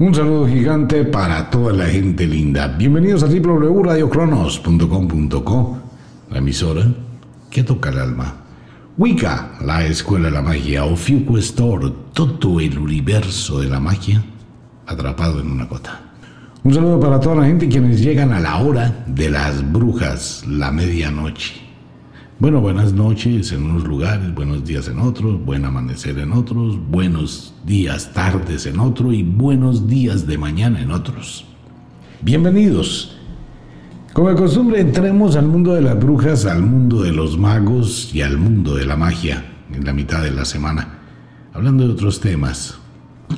Un saludo gigante para toda la gente linda. Bienvenidos a www.radiocronos.com.co, la emisora que toca el alma. Wicca, la escuela de la magia, Store, todo el universo de la magia atrapado en una gota. Un saludo para toda la gente quienes llegan a la hora de las brujas, la medianoche. Bueno, buenas noches en unos lugares, buenos días en otros, buen amanecer en otros, buenos días, tardes en otro y buenos días de mañana en otros. Bienvenidos. Como de costumbre, entremos al mundo de las brujas, al mundo de los magos y al mundo de la magia en la mitad de la semana, hablando de otros temas.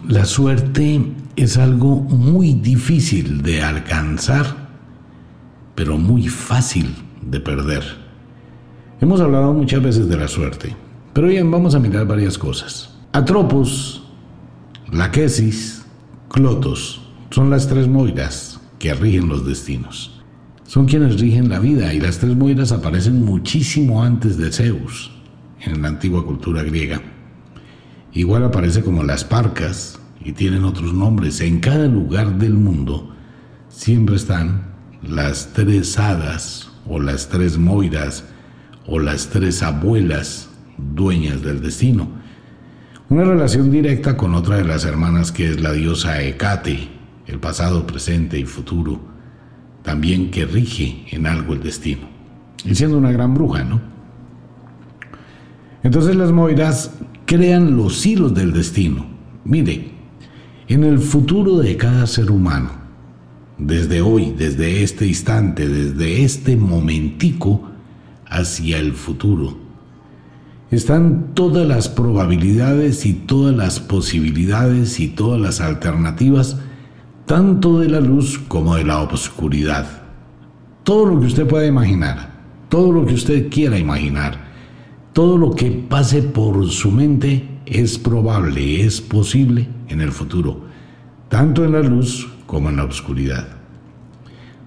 La suerte es algo muy difícil de alcanzar, pero muy fácil de perder. Hemos hablado muchas veces de la suerte, pero bien, vamos a mirar varias cosas. Atropos, Laquesis, Clotos son las tres moiras que rigen los destinos. Son quienes rigen la vida y las tres moiras aparecen muchísimo antes de Zeus en la antigua cultura griega. Igual aparece como las parcas y tienen otros nombres. En cada lugar del mundo siempre están las tres hadas o las tres moiras o las tres abuelas dueñas del destino. Una relación directa con otra de las hermanas que es la diosa Hecate, el pasado, presente y futuro, también que rige en algo el destino. Y siendo una gran bruja, ¿no? Entonces las moiras crean los hilos del destino. Mire, en el futuro de cada ser humano, desde hoy, desde este instante, desde este momentico, hacia el futuro. Están todas las probabilidades y todas las posibilidades y todas las alternativas, tanto de la luz como de la oscuridad. Todo lo que usted pueda imaginar, todo lo que usted quiera imaginar, todo lo que pase por su mente es probable, es posible en el futuro, tanto en la luz como en la oscuridad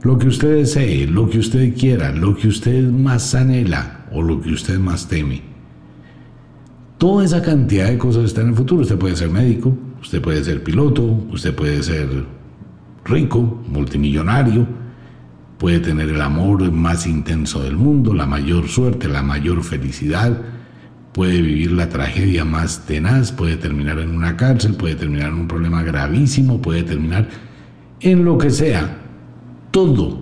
lo que usted desee, lo que usted quiera, lo que usted más anhela o lo que usted más teme. Toda esa cantidad de cosas está en el futuro. Usted puede ser médico, usted puede ser piloto, usted puede ser rico, multimillonario, puede tener el amor más intenso del mundo, la mayor suerte, la mayor felicidad, puede vivir la tragedia más tenaz, puede terminar en una cárcel, puede terminar en un problema gravísimo, puede terminar en lo que sea todo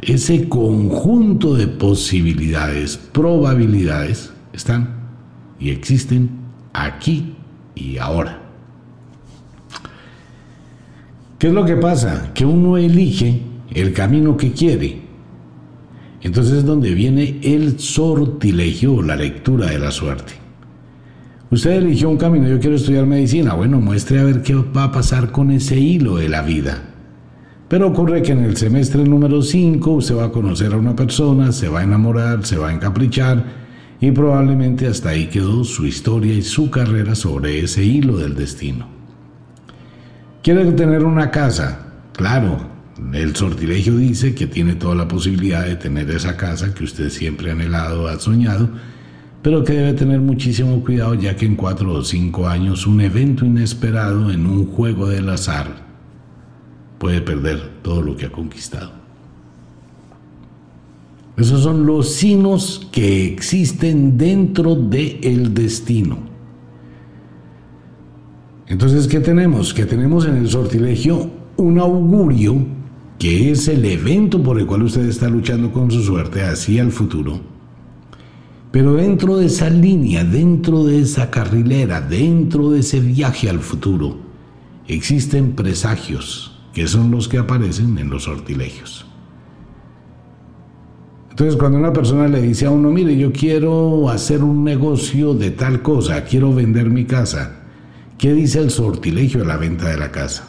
ese conjunto de posibilidades, probabilidades, están y existen aquí y ahora. ¿Qué es lo que pasa? Que uno elige el camino que quiere. Entonces es donde viene el sortilegio, la lectura de la suerte. Usted eligió un camino, yo quiero estudiar medicina. Bueno, muestre a ver qué va a pasar con ese hilo de la vida. Pero ocurre que en el semestre número 5 usted va a conocer a una persona, se va a enamorar, se va a encaprichar y probablemente hasta ahí quedó su historia y su carrera sobre ese hilo del destino. ¿Quiere tener una casa? Claro, el sortilegio dice que tiene toda la posibilidad de tener esa casa que usted siempre ha anhelado, ha soñado, pero que debe tener muchísimo cuidado ya que en cuatro o cinco años un evento inesperado en un juego del azar puede perder todo lo que ha conquistado. Esos son los signos que existen dentro del el destino. Entonces, ¿qué tenemos? Que tenemos en el sortilegio un augurio, que es el evento por el cual usted está luchando con su suerte hacia el futuro. Pero dentro de esa línea, dentro de esa carrilera, dentro de ese viaje al futuro, existen presagios, que son los que aparecen en los sortilegios. Entonces, cuando una persona le dice a uno, mire, yo quiero hacer un negocio de tal cosa, quiero vender mi casa, ¿qué dice el sortilegio de la venta de la casa?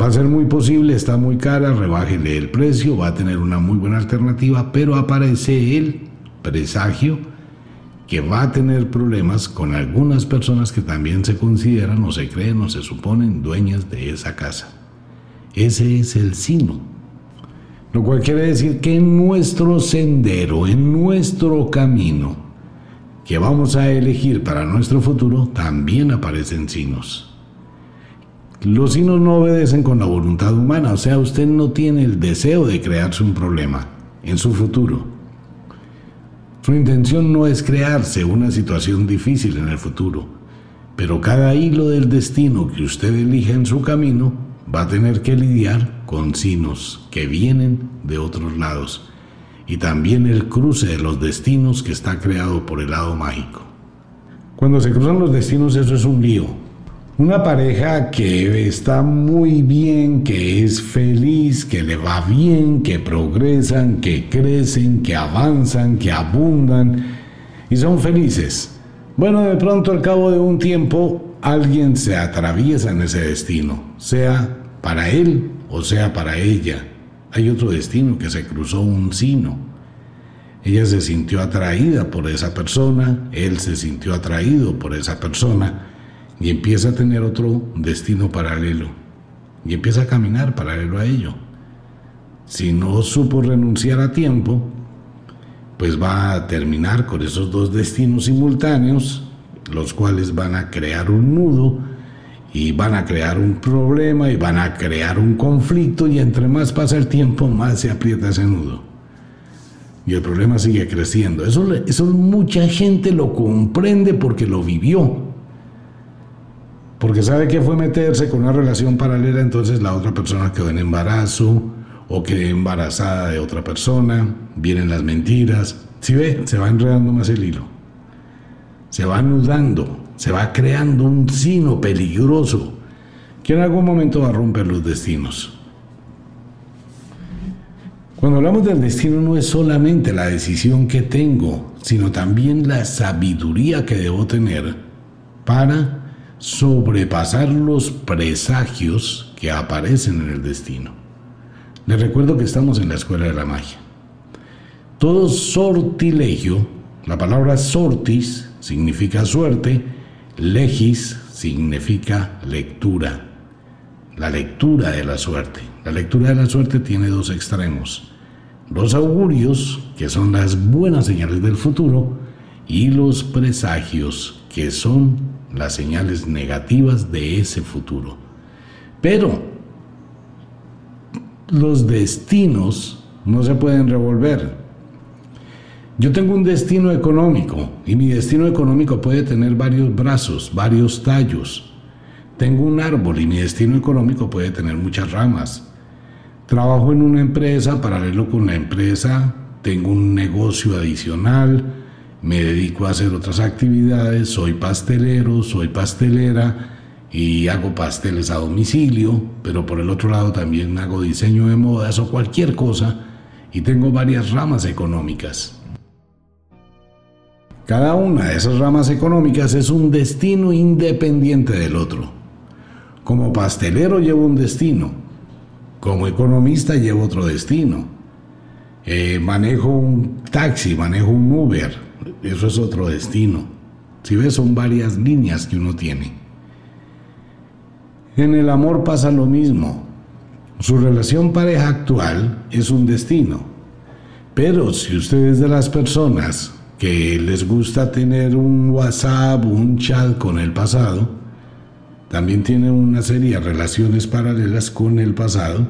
Va a ser muy posible, está muy cara, rebájele el precio, va a tener una muy buena alternativa, pero aparece el presagio que va a tener problemas con algunas personas que también se consideran o se creen o se suponen dueñas de esa casa. Ese es el sino. Lo cual quiere decir que en nuestro sendero, en nuestro camino que vamos a elegir para nuestro futuro, también aparecen sinos. Los signos no obedecen con la voluntad humana, o sea, usted no tiene el deseo de crearse un problema en su futuro. Su intención no es crearse una situación difícil en el futuro, pero cada hilo del destino que usted elige en su camino va a tener que lidiar con signos que vienen de otros lados y también el cruce de los destinos que está creado por el lado mágico. Cuando se cruzan los destinos eso es un lío, una pareja que está muy bien, que es feliz, que le va bien, que progresan, que crecen, que avanzan, que abundan y son felices. Bueno, de pronto al cabo de un tiempo alguien se atraviesa en ese destino, sea para él o sea para ella. Hay otro destino que se cruzó un sino. Ella se sintió atraída por esa persona, él se sintió atraído por esa persona y empieza a tener otro destino paralelo y empieza a caminar paralelo a ello. Si no supo renunciar a tiempo, pues va a terminar con esos dos destinos simultáneos, los cuales van a crear un nudo y van a crear un problema y van a crear un conflicto y entre más pasa el tiempo, más se aprieta ese nudo. Y el problema sigue creciendo. Eso, eso mucha gente lo comprende porque lo vivió porque sabe que fue meterse con una relación paralela, entonces la otra persona quedó en embarazo o quedó embarazada de otra persona, vienen las mentiras. Si ve, se va enredando más el hilo, se va anudando, se va creando un sino peligroso que en algún momento va a romper los destinos. Cuando hablamos del destino no es solamente la decisión que tengo, sino también la sabiduría que debo tener para sobrepasar los presagios que aparecen en el destino. Les recuerdo que estamos en la escuela de la magia. Todo sortilegio, la palabra sortis significa suerte, legis significa lectura, la lectura de la suerte. La lectura de la suerte tiene dos extremos. Los augurios, que son las buenas señales del futuro, y los presagios, que son las señales negativas de ese futuro. Pero los destinos no se pueden revolver. Yo tengo un destino económico y mi destino económico puede tener varios brazos, varios tallos. Tengo un árbol y mi destino económico puede tener muchas ramas. Trabajo en una empresa, paralelo con la empresa, tengo un negocio adicional, me dedico a hacer otras actividades, soy pastelero, soy pastelera y hago pasteles a domicilio, pero por el otro lado también hago diseño de modas o cualquier cosa y tengo varias ramas económicas. Cada una de esas ramas económicas es un destino independiente del otro. Como pastelero llevo un destino, como economista llevo otro destino. Eh, manejo un taxi, manejo un Uber, eso es otro destino. Si ves, son varias líneas que uno tiene. En el amor pasa lo mismo. Su relación pareja actual es un destino. Pero si usted es de las personas que les gusta tener un WhatsApp, un chat con el pasado, también tiene una serie de relaciones paralelas con el pasado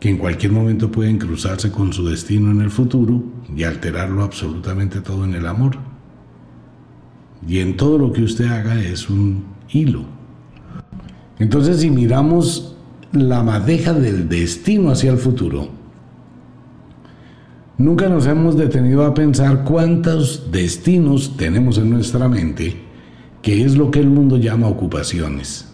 que en cualquier momento pueden cruzarse con su destino en el futuro y alterarlo absolutamente todo en el amor. Y en todo lo que usted haga es un hilo. Entonces si miramos la madeja del destino hacia el futuro, nunca nos hemos detenido a pensar cuántos destinos tenemos en nuestra mente, que es lo que el mundo llama ocupaciones.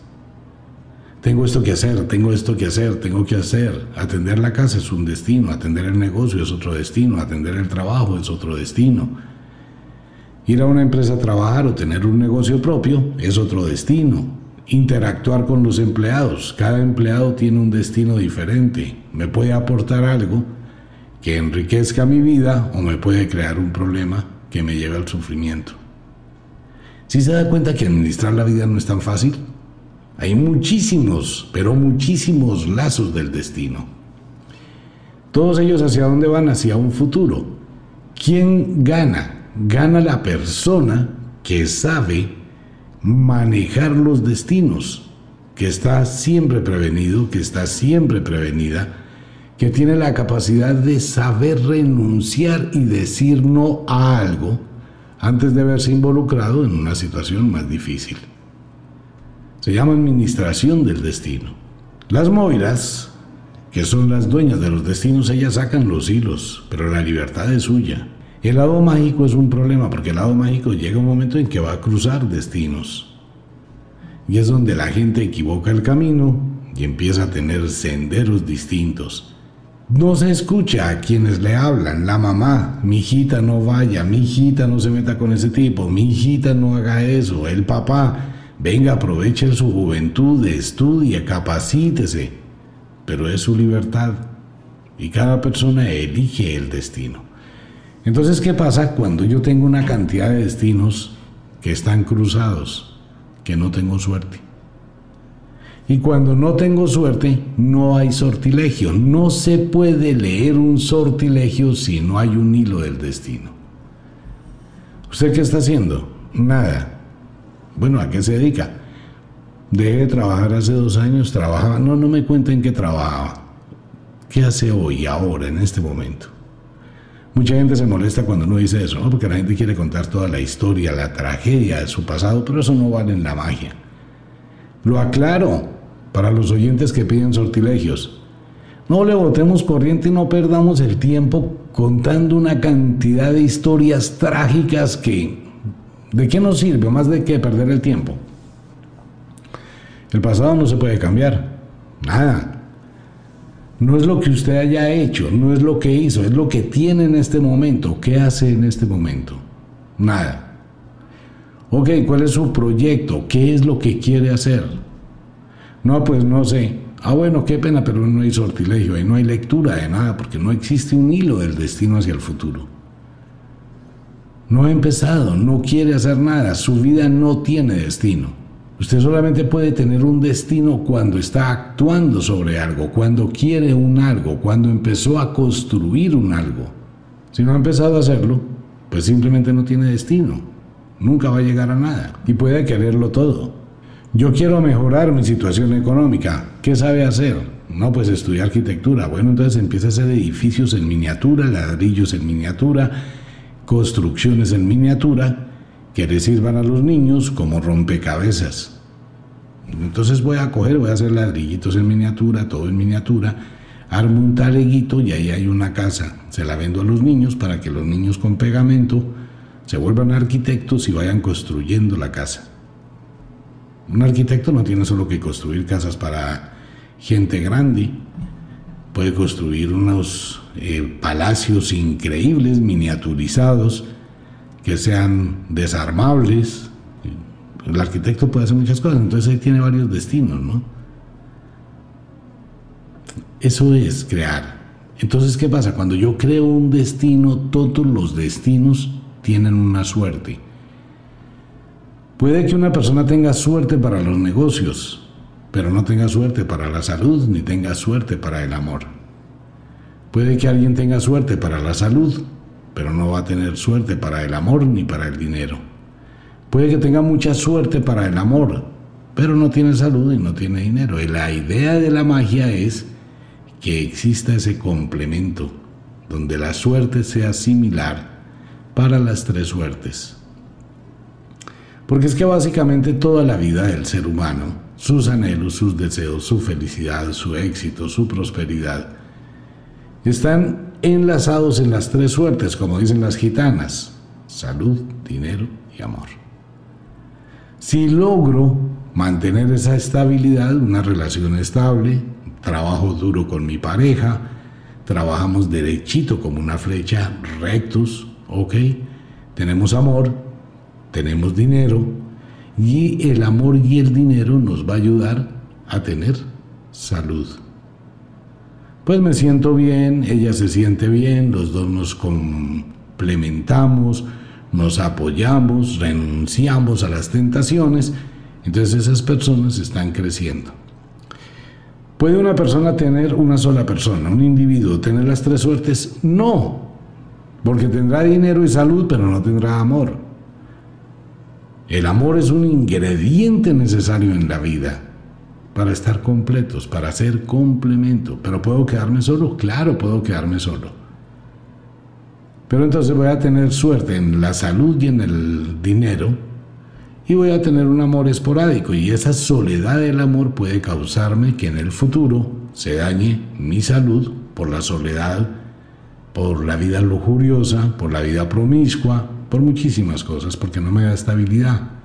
Tengo esto que hacer, tengo esto que hacer, tengo que hacer. Atender la casa es un destino, atender el negocio es otro destino, atender el trabajo es otro destino. Ir a una empresa a trabajar o tener un negocio propio es otro destino. Interactuar con los empleados. Cada empleado tiene un destino diferente. Me puede aportar algo que enriquezca mi vida o me puede crear un problema que me lleve al sufrimiento. Si se da cuenta que administrar la vida no es tan fácil, hay muchísimos, pero muchísimos lazos del destino. Todos ellos hacia dónde van? Hacia un futuro. ¿Quién gana? Gana la persona que sabe manejar los destinos, que está siempre prevenido, que está siempre prevenida, que tiene la capacidad de saber renunciar y decir no a algo antes de haberse involucrado en una situación más difícil. Se llama administración del destino. Las Moiras, que son las dueñas de los destinos, ellas sacan los hilos, pero la libertad es suya. El lado mágico es un problema porque el lado mágico llega un momento en que va a cruzar destinos. Y es donde la gente equivoca el camino y empieza a tener senderos distintos. No se escucha a quienes le hablan, la mamá, mi hijita no vaya, mi hijita no se meta con ese tipo, mi hijita no haga eso, el papá, venga, aproveche su juventud, estudie, capacítese, pero es su libertad y cada persona elige el destino. Entonces, ¿qué pasa cuando yo tengo una cantidad de destinos que están cruzados, que no tengo suerte? Y cuando no tengo suerte, no hay sortilegio. No se puede leer un sortilegio si no hay un hilo del destino. ¿Usted qué está haciendo? Nada. Bueno, ¿a qué se dedica? Dejé de trabajar hace dos años, trabajaba. No, no me cuenten qué trabajaba. ¿Qué hace hoy, ahora, en este momento? Mucha gente se molesta cuando uno dice eso, porque la gente quiere contar toda la historia, la tragedia de su pasado, pero eso no vale en la magia. Lo aclaro, para los oyentes que piden sortilegios. No le botemos corriente y no perdamos el tiempo contando una cantidad de historias trágicas que... ¿De qué nos sirve? Más de que perder el tiempo. El pasado no se puede cambiar. Nada. No es lo que usted haya hecho, no es lo que hizo, es lo que tiene en este momento. ¿Qué hace en este momento? Nada. Ok, ¿cuál es su proyecto? ¿Qué es lo que quiere hacer? No, pues no sé. Ah, bueno, qué pena, pero no hay sortilegio, y no hay lectura de nada, porque no existe un hilo del destino hacia el futuro. No ha empezado, no quiere hacer nada, su vida no tiene destino. Usted solamente puede tener un destino cuando está actuando sobre algo, cuando quiere un algo, cuando empezó a construir un algo. Si no ha empezado a hacerlo, pues simplemente no tiene destino. Nunca va a llegar a nada y puede quererlo todo. Yo quiero mejorar mi situación económica. ¿Qué sabe hacer? No, pues estudiar arquitectura. Bueno, entonces empieza a hacer edificios en miniatura, ladrillos en miniatura, construcciones en miniatura que le sirvan a los niños como rompecabezas. Entonces voy a coger, voy a hacer ladrillitos en miniatura, todo en miniatura, armo un taleguito y ahí hay una casa. Se la vendo a los niños para que los niños con pegamento se vuelvan arquitectos y vayan construyendo la casa. Un arquitecto no tiene solo que construir casas para gente grande, puede construir unos eh, palacios increíbles, miniaturizados, que sean desarmables. El arquitecto puede hacer muchas cosas, entonces ahí tiene varios destinos, ¿no? Eso es crear. Entonces, ¿qué pasa? Cuando yo creo un destino, todos los destinos tienen una suerte. Puede que una persona tenga suerte para los negocios, pero no tenga suerte para la salud ni tenga suerte para el amor. Puede que alguien tenga suerte para la salud, pero no va a tener suerte para el amor ni para el dinero. Puede que tenga mucha suerte para el amor, pero no tiene salud y no tiene dinero. Y la idea de la magia es que exista ese complemento, donde la suerte sea similar para las tres suertes. Porque es que básicamente toda la vida del ser humano, sus anhelos, sus deseos, su felicidad, su éxito, su prosperidad, están enlazados en las tres suertes, como dicen las gitanas, salud, dinero y amor. Si logro mantener esa estabilidad, una relación estable, trabajo duro con mi pareja, trabajamos derechito como una flecha, rectos, ok, tenemos amor, tenemos dinero y el amor y el dinero nos va a ayudar a tener salud. Pues me siento bien, ella se siente bien, los dos nos complementamos, nos apoyamos, renunciamos a las tentaciones, entonces esas personas están creciendo. ¿Puede una persona tener una sola persona, un individuo, tener las tres suertes? No, porque tendrá dinero y salud, pero no tendrá amor. El amor es un ingrediente necesario en la vida para estar completos, para ser complemento. Pero puedo quedarme solo, claro, puedo quedarme solo. Pero entonces voy a tener suerte en la salud y en el dinero y voy a tener un amor esporádico y esa soledad del amor puede causarme que en el futuro se dañe mi salud por la soledad, por la vida lujuriosa, por la vida promiscua, por muchísimas cosas, porque no me da estabilidad.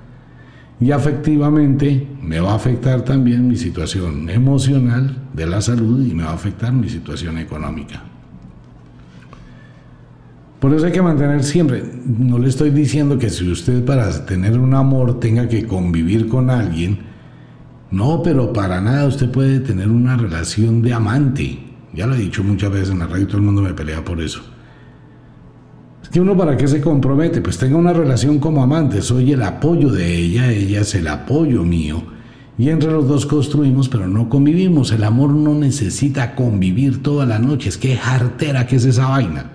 Y afectivamente me va a afectar también mi situación emocional de la salud y me va a afectar mi situación económica. Por eso hay que mantener siempre, no le estoy diciendo que si usted para tener un amor tenga que convivir con alguien, no, pero para nada usted puede tener una relación de amante. Ya lo he dicho muchas veces en la radio, todo el mundo me pelea por eso. Que uno para qué se compromete, pues tenga una relación como amante, soy el apoyo de ella, ella es el apoyo mío. Y entre los dos construimos, pero no convivimos. El amor no necesita convivir toda la noche. Es que jartera que es esa vaina.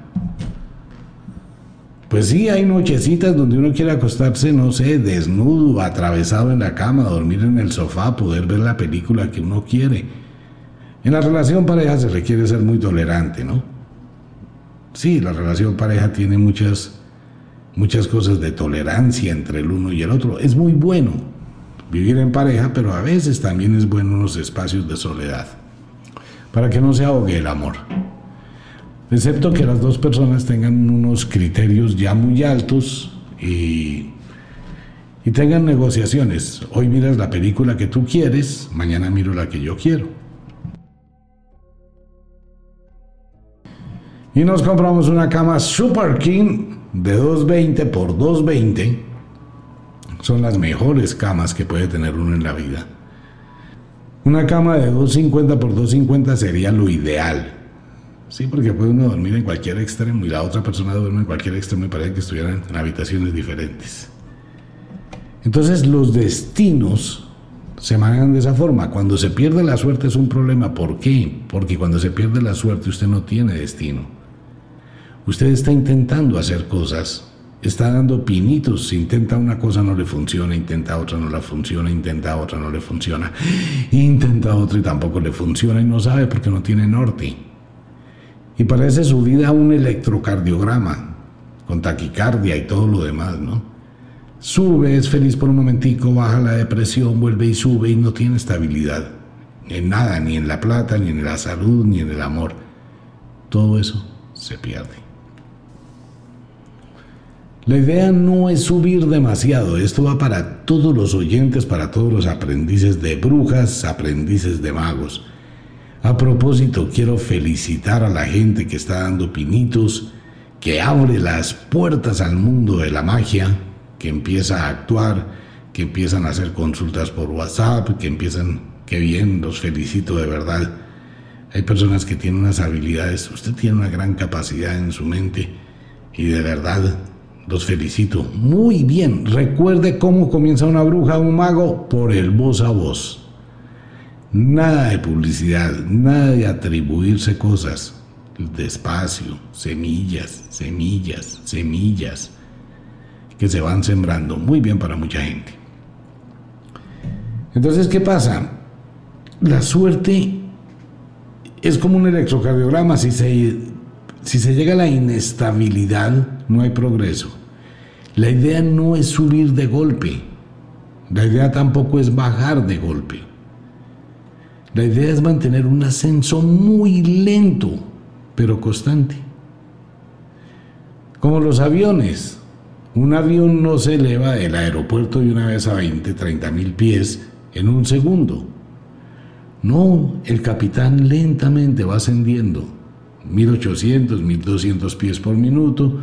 Pues sí, hay nochecitas donde uno quiere acostarse, no sé, desnudo, atravesado en la cama, dormir en el sofá, poder ver la película que uno quiere. En la relación pareja se requiere ser muy tolerante, ¿no? Sí, la relación pareja tiene muchas, muchas cosas de tolerancia entre el uno y el otro. Es muy bueno vivir en pareja, pero a veces también es bueno unos espacios de soledad, para que no se ahogue el amor excepto que las dos personas tengan unos criterios ya muy altos y, y tengan negociaciones. Hoy miras la película que tú quieres, mañana miro la que yo quiero. Y nos compramos una cama Super King de 220 por 220. Son las mejores camas que puede tener uno en la vida. Una cama de 250 por 250 sería lo ideal. Sí, porque puede uno dormir en cualquier extremo y la otra persona duerme en cualquier extremo y parece que estuvieran en habitaciones diferentes. Entonces los destinos se manejan de esa forma. Cuando se pierde la suerte es un problema. ¿Por qué? Porque cuando se pierde la suerte usted no tiene destino. Usted está intentando hacer cosas, está dando pinitos, intenta una cosa no le funciona, intenta otra no la funciona, intenta otra no le funciona, intenta otra y tampoco le funciona y no sabe porque no tiene norte y parece su vida un electrocardiograma, con taquicardia y todo lo demás, ¿no? Sube, es feliz por un momentico, baja la depresión, vuelve y sube y no tiene estabilidad. En nada, ni en la plata, ni en la salud, ni en el amor. Todo eso se pierde. La idea no es subir demasiado, esto va para todos los oyentes, para todos los aprendices de brujas, aprendices de magos. A propósito, quiero felicitar a la gente que está dando pinitos, que abre las puertas al mundo de la magia, que empieza a actuar, que empiezan a hacer consultas por WhatsApp, que empiezan, qué bien, los felicito de verdad. Hay personas que tienen unas habilidades, usted tiene una gran capacidad en su mente y de verdad los felicito. Muy bien, recuerde cómo comienza una bruja un mago por el voz a voz. Nada de publicidad, nada de atribuirse cosas. Despacio, semillas, semillas, semillas que se van sembrando muy bien para mucha gente. Entonces, ¿qué pasa? La suerte es como un electrocardiograma. Si se llega a la inestabilidad, no hay progreso. La idea no es subir de golpe. La idea tampoco es bajar de golpe. La idea es mantener un ascenso muy lento, pero constante. Como los aviones. Un avión no se eleva del aeropuerto de una vez a 20, 30 mil pies en un segundo. No, el capitán lentamente va ascendiendo. 1800, 1200 pies por minuto.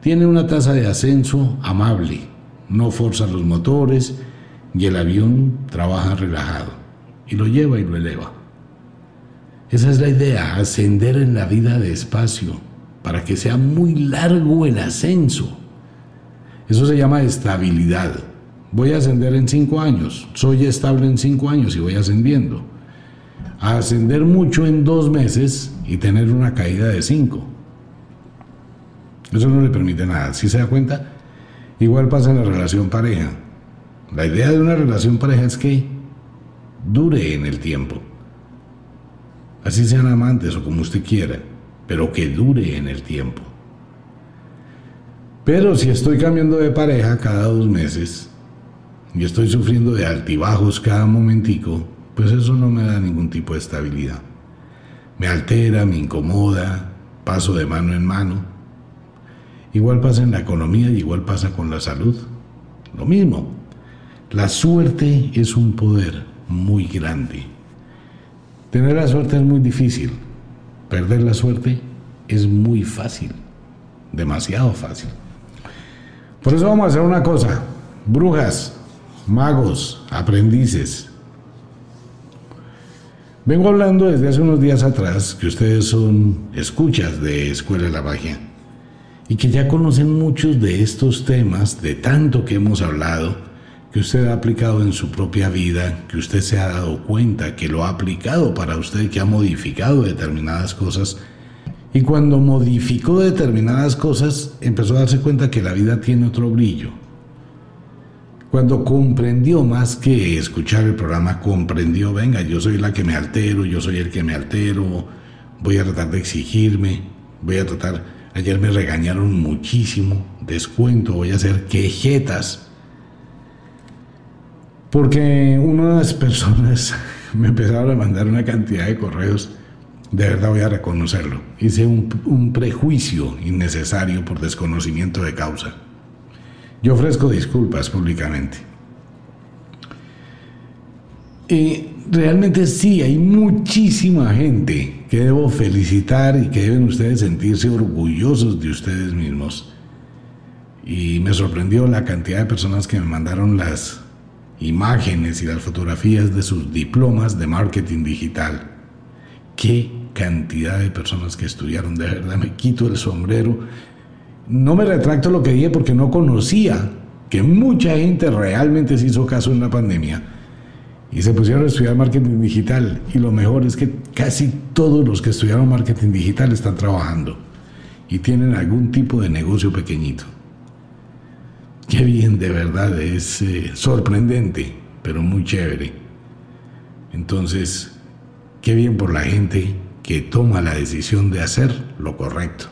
Tiene una tasa de ascenso amable. No forza los motores y el avión trabaja relajado y lo lleva y lo eleva. Esa es la idea, ascender en la vida despacio, para que sea muy largo el ascenso. Eso se llama estabilidad. Voy a ascender en cinco años, soy estable en cinco años y voy ascendiendo. Ascender mucho en dos meses y tener una caída de cinco. Eso no le permite nada. Si se da cuenta, igual pasa en la relación pareja. La idea de una relación pareja es que dure en el tiempo. Así sean amantes o como usted quiera, pero que dure en el tiempo. Pero si estoy cambiando de pareja cada dos meses y estoy sufriendo de altibajos cada momentico, pues eso no me da ningún tipo de estabilidad. Me altera, me incomoda, paso de mano en mano. Igual pasa en la economía y igual pasa con la salud. Lo mismo. La suerte es un poder muy grande. Tener la suerte es muy difícil. Perder la suerte es muy fácil. Demasiado fácil. Por eso vamos a hacer una cosa. Brujas, magos, aprendices. Vengo hablando desde hace unos días atrás que ustedes son escuchas de Escuela de la Magia y que ya conocen muchos de estos temas, de tanto que hemos hablado, que usted ha aplicado en su propia vida, que usted se ha dado cuenta, que lo ha aplicado para usted, que ha modificado determinadas cosas. Y cuando modificó determinadas cosas, empezó a darse cuenta que la vida tiene otro brillo. Cuando comprendió más que escuchar el programa, comprendió, venga, yo soy la que me altero, yo soy el que me altero, voy a tratar de exigirme, voy a tratar Ayer me regañaron muchísimo, descuento, voy a hacer quejetas. Porque unas personas me empezaron a mandar una cantidad de correos, de verdad voy a reconocerlo. Hice un, un prejuicio innecesario por desconocimiento de causa. Yo ofrezco disculpas públicamente. Y realmente sí, hay muchísima gente que debo felicitar y que deben ustedes sentirse orgullosos de ustedes mismos. Y me sorprendió la cantidad de personas que me mandaron las imágenes y las fotografías de sus diplomas de marketing digital. Qué cantidad de personas que estudiaron, de verdad me quito el sombrero. No me retracto lo que dije porque no conocía que mucha gente realmente se hizo caso en la pandemia y se pusieron a estudiar marketing digital. Y lo mejor es que casi todos los que estudiaron marketing digital están trabajando y tienen algún tipo de negocio pequeñito. Qué bien, de verdad, es eh, sorprendente, pero muy chévere. Entonces, qué bien por la gente que toma la decisión de hacer lo correcto.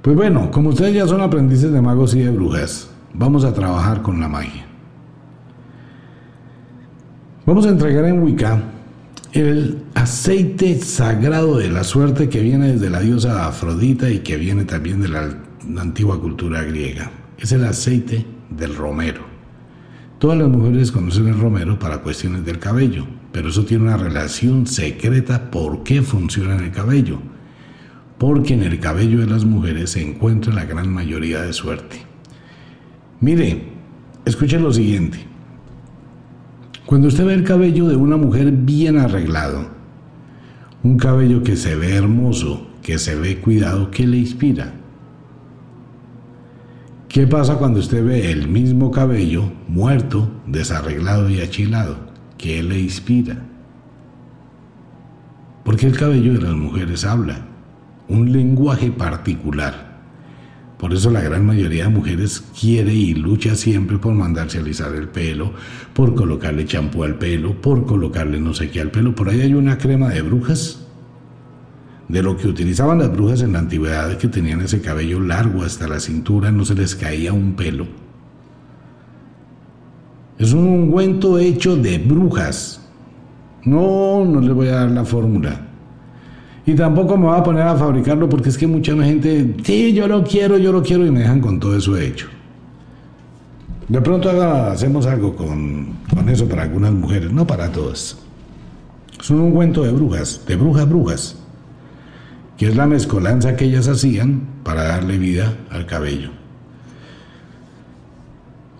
Pues bueno, como ustedes ya son aprendices de magos y de brujas, vamos a trabajar con la magia. Vamos a entregar en Wicca el aceite sagrado de la suerte que viene desde la diosa Afrodita y que viene también de la, antigua cultura griega. Es el aceite del romero. Todas las mujeres conocen el romero para cuestiones del cabello, pero eso tiene una relación secreta por qué funciona en el cabello. Porque en el cabello de las mujeres se encuentra la gran mayoría de suerte. Mire, escuchen lo siguiente. Cuando usted ve el cabello de una mujer bien arreglado, un cabello que se ve hermoso, que se ve cuidado, ¿qué le inspira? ¿Qué pasa cuando usted ve el mismo cabello muerto, desarreglado y achilado? ¿Qué le inspira? Porque el cabello de las mujeres habla, un lenguaje particular. Por eso la gran mayoría de mujeres quiere y lucha siempre por mandarse a alisar el pelo, por colocarle champú al pelo, por colocarle no sé qué al pelo. Por ahí hay una crema de brujas, de lo que utilizaban las brujas en la antigüedad, que tenían ese cabello largo hasta la cintura, no se les caía un pelo. Es un ungüento hecho de brujas. No, no les voy a dar la fórmula. Y tampoco me voy a poner a fabricarlo porque es que mucha gente, sí, yo lo quiero, yo lo quiero y me dejan con todo eso hecho. De pronto hacemos algo con, con eso para algunas mujeres, no para todas. Es un ungüento de brujas, de brujas brujas, que es la mezcolanza que ellas hacían para darle vida al cabello.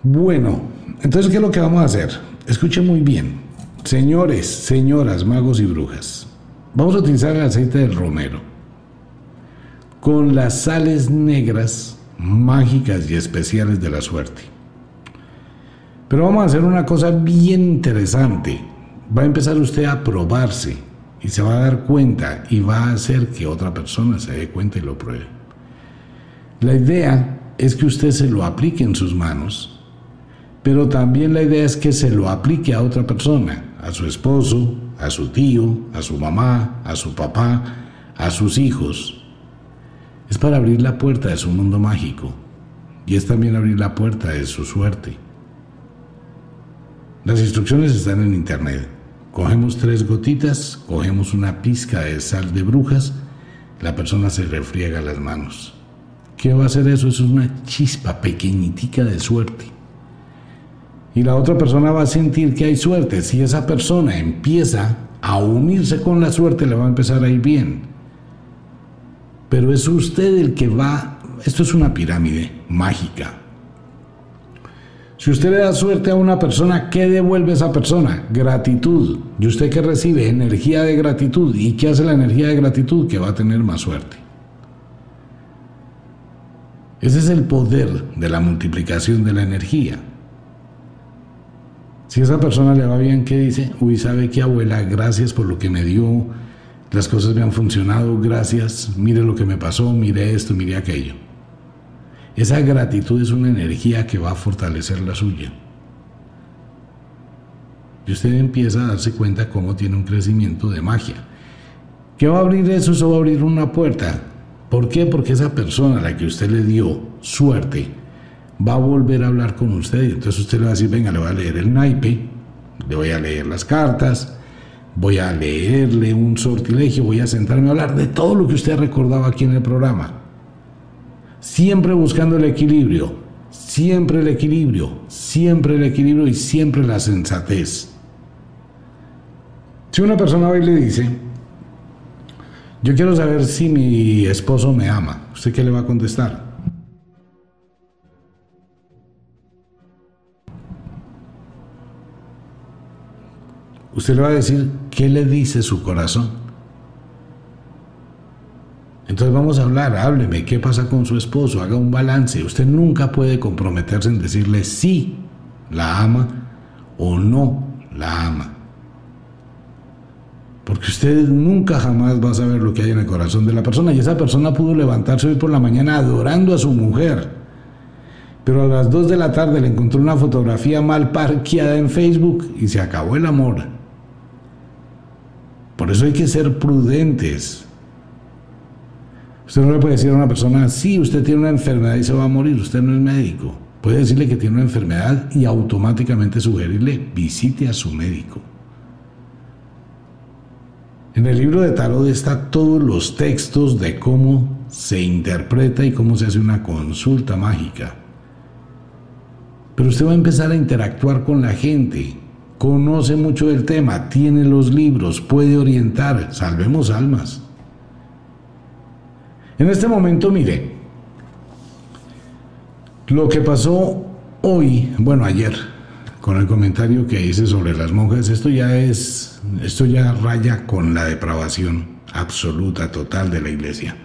Bueno, entonces, ¿qué es lo que vamos a hacer? Escuchen muy bien. Señores, señoras, magos y brujas. Vamos a utilizar el aceite del romero con las sales negras mágicas y especiales de la suerte. Pero vamos a hacer una cosa bien interesante. Va a empezar usted a probarse y se va a dar cuenta y va a hacer que otra persona se dé cuenta y lo pruebe. La idea es que usted se lo aplique en sus manos pero también la idea es que se lo aplique a otra persona, a su esposo, a su tío, a su mamá, a su papá, a sus hijos. Es para abrir la puerta de su mundo mágico y es también abrir la puerta de su suerte. Las instrucciones están en internet. Cogemos tres gotitas, cogemos una pizca de sal de brujas, la persona se refriega las manos. ¿Qué va a hacer eso? Es una chispa pequeñitica de suerte. Y la otra persona va a sentir que hay suerte. Si esa persona empieza a unirse con la suerte, le va a empezar a ir bien. Pero es usted el que va, esto es una pirámide mágica. Si usted le da suerte a una persona, ¿qué devuelve esa persona? Gratitud. Y usted que recibe energía de gratitud. ¿Y qué hace la energía de gratitud? Que va a tener más suerte. Ese es el poder de la multiplicación de la energía. Si esa persona le va bien, ¿qué dice? Uy, ¿sabe qué, abuela? Gracias por lo que me dio. Las cosas me han funcionado, gracias. Mire lo que me pasó, mire esto, mire aquello. Esa gratitud es una energía que va a fortalecer la suya. Y usted empieza a darse cuenta cómo tiene un crecimiento de magia. ¿Qué va a abrir eso? Eso va a abrir una puerta ¿Por qué? Porque esa persona a la que usted le dio suerte va a volver a hablar con usted. Y entonces usted le va a decir, venga, le voy a leer el naipe, le voy a leer las cartas, voy a leerle un sortilegio, voy a sentarme a hablar de todo lo que usted ha recordado aquí en el programa. Siempre buscando el equilibrio, siempre el equilibrio, siempre el equilibrio y siempre la sensatez. Si una persona hoy le dice, yo quiero saber si mi esposo me ama. ¿Usted qué le va a contestar? Usted le va a decir qué le dice su corazón. Entonces vamos a hablar, hábleme, ¿qué pasa con su esposo? Haga un balance. Usted nunca puede comprometerse en decirle sí la ama o no la ama. Porque usted nunca jamás va a saber lo que hay en el corazón de la persona. Y esa persona pudo levantarse hoy por la mañana adorando a su mujer. Pero a las 2 de la tarde le encontró una fotografía mal parqueada en Facebook y se acabó el amor. Por eso hay que ser prudentes. Usted no le puede decir a una persona, sí, usted tiene una enfermedad y se va a morir, usted no es médico. Puede decirle que tiene una enfermedad y automáticamente sugerirle, visite a su médico. En el libro de Tarot está todos los textos de cómo se interpreta y cómo se hace una consulta mágica. Pero usted va a empezar a interactuar con la gente, conoce mucho del tema, tiene los libros, puede orientar, salvemos almas. En este momento, mire, lo que pasó hoy, bueno, ayer, con el comentario que hice sobre las monjas, esto ya es, esto ya raya con la depravación absoluta, total de la iglesia.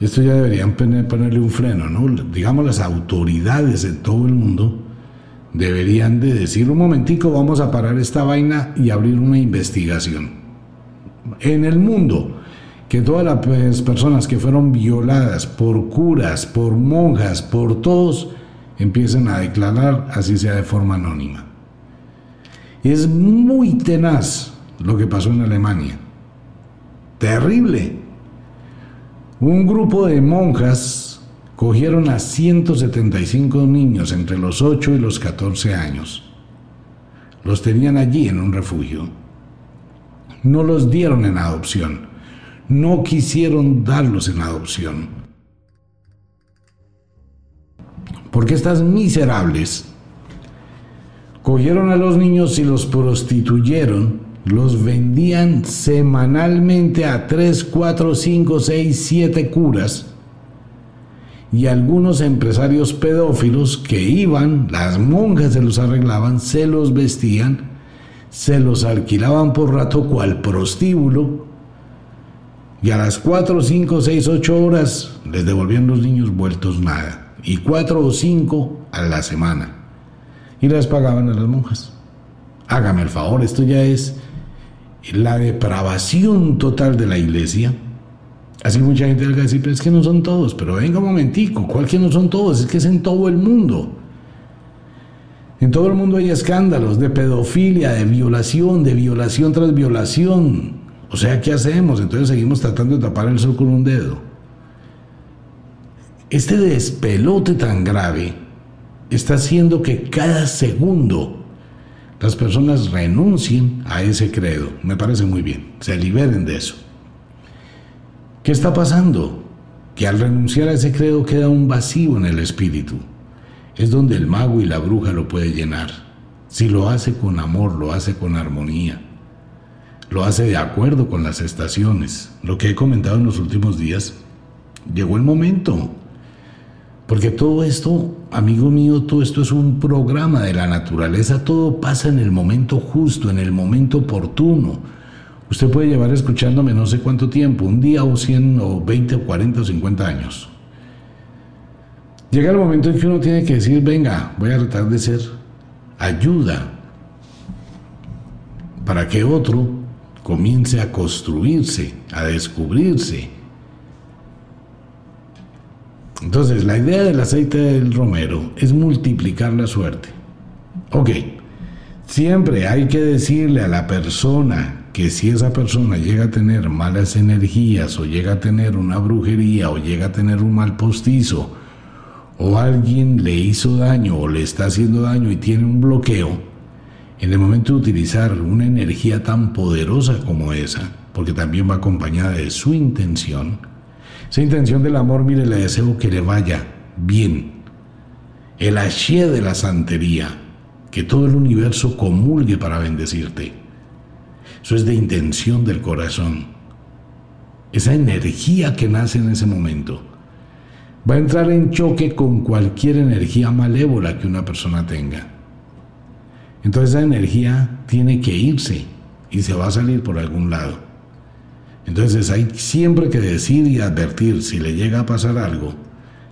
Esto ya deberían ponerle un freno, ¿no? Digamos, las autoridades en todo el mundo deberían de decir, un momentico, vamos a parar esta vaina y abrir una investigación. En el mundo, que todas las personas que fueron violadas por curas, por monjas, por todos, empiecen a declarar, así sea de forma anónima. Es muy tenaz lo que pasó en Alemania. Terrible. Un grupo de monjas cogieron a 175 niños entre los 8 y los 14 años. Los tenían allí en un refugio. No los dieron en adopción. No quisieron darlos en adopción Porque estas miserables cogieron a los niños y los prostituyeron, los vendían semanalmente a 3, 4, 5, 6, 7 curas y algunos empresarios pedófilos que iban, las monjas se los arreglaban, se los vestían, se los alquilaban por rato cual prostíbulo y a las 4, 5, 6, 8 horas les devolvían los niños vueltos nada y cuatro o cinco a la semana. Y las pagaban a las monjas. Hágame el favor, esto ya es la depravación total de la iglesia. Así mucha gente va a decir, pero es que no son todos, pero venga un momentico, ¿cuál que no son todos? Es que es en todo el mundo. En todo el mundo hay escándalos de pedofilia, de violación, de violación tras violación. O sea, ¿qué hacemos? Entonces seguimos tratando de tapar el sol con un dedo. Este despelote tan grave está haciendo que cada segundo las personas renuncien a ese credo. Me parece muy bien, se liberen de eso. ¿Qué está pasando? Que al renunciar a ese credo queda un vacío en el espíritu. Es donde el mago y la bruja lo puede llenar. Si lo hace con amor, lo hace con armonía. Lo hace de acuerdo con las estaciones. Lo que he comentado en los últimos días, llegó el momento. Porque todo esto, amigo mío, todo esto es un programa de la naturaleza, todo pasa en el momento justo, en el momento oportuno. Usted puede llevar escuchándome no sé cuánto tiempo, un día o 100 o 20 o 40 o 50 años. Llega el momento en que uno tiene que decir, venga, voy a tratar de ser ayuda para que otro comience a construirse, a descubrirse, entonces, la idea del aceite del romero es multiplicar la suerte. Ok, siempre hay que decirle a la persona que si esa persona llega a tener malas energías o llega a tener una brujería o llega a tener un mal postizo o alguien le hizo daño o le está haciendo daño y tiene un bloqueo, en el momento de utilizar una energía tan poderosa como esa, porque también va acompañada de su intención, esa intención del amor, mire, le deseo que le vaya bien. El ashie de la santería, que todo el universo comulgue para bendecirte. Eso es de intención del corazón. Esa energía que nace en ese momento va a entrar en choque con cualquier energía malévola que una persona tenga. Entonces esa energía tiene que irse y se va a salir por algún lado. Entonces hay siempre que decir y advertir si le llega a pasar algo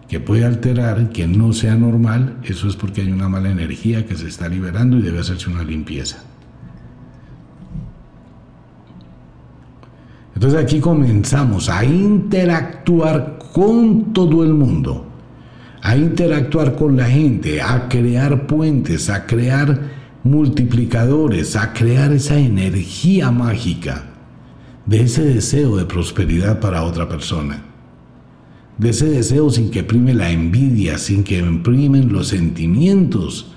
que puede alterar, que no sea normal, eso es porque hay una mala energía que se está liberando y debe hacerse una limpieza. Entonces aquí comenzamos a interactuar con todo el mundo, a interactuar con la gente, a crear puentes, a crear multiplicadores, a crear esa energía mágica de ese deseo de prosperidad para otra persona, de ese deseo sin que prime la envidia, sin que imprimen los sentimientos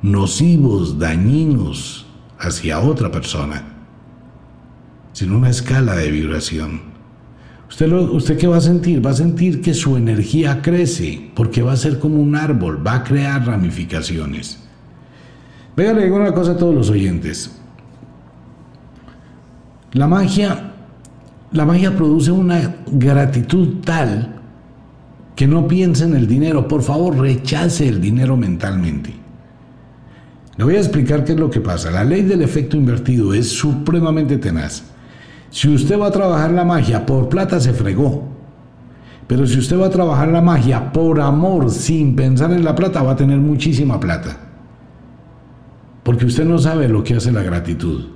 nocivos, dañinos hacia otra persona, sin una escala de vibración. ¿Usted, ¿Usted qué va a sentir? Va a sentir que su energía crece, porque va a ser como un árbol, va a crear ramificaciones. Venga, le digo una cosa a todos los oyentes. La magia la magia produce una gratitud tal que no piense en el dinero. Por favor, rechace el dinero mentalmente. Le voy a explicar qué es lo que pasa. La ley del efecto invertido es supremamente tenaz. Si usted va a trabajar la magia por plata, se fregó. Pero si usted va a trabajar la magia por amor, sin pensar en la plata, va a tener muchísima plata. Porque usted no sabe lo que hace la gratitud.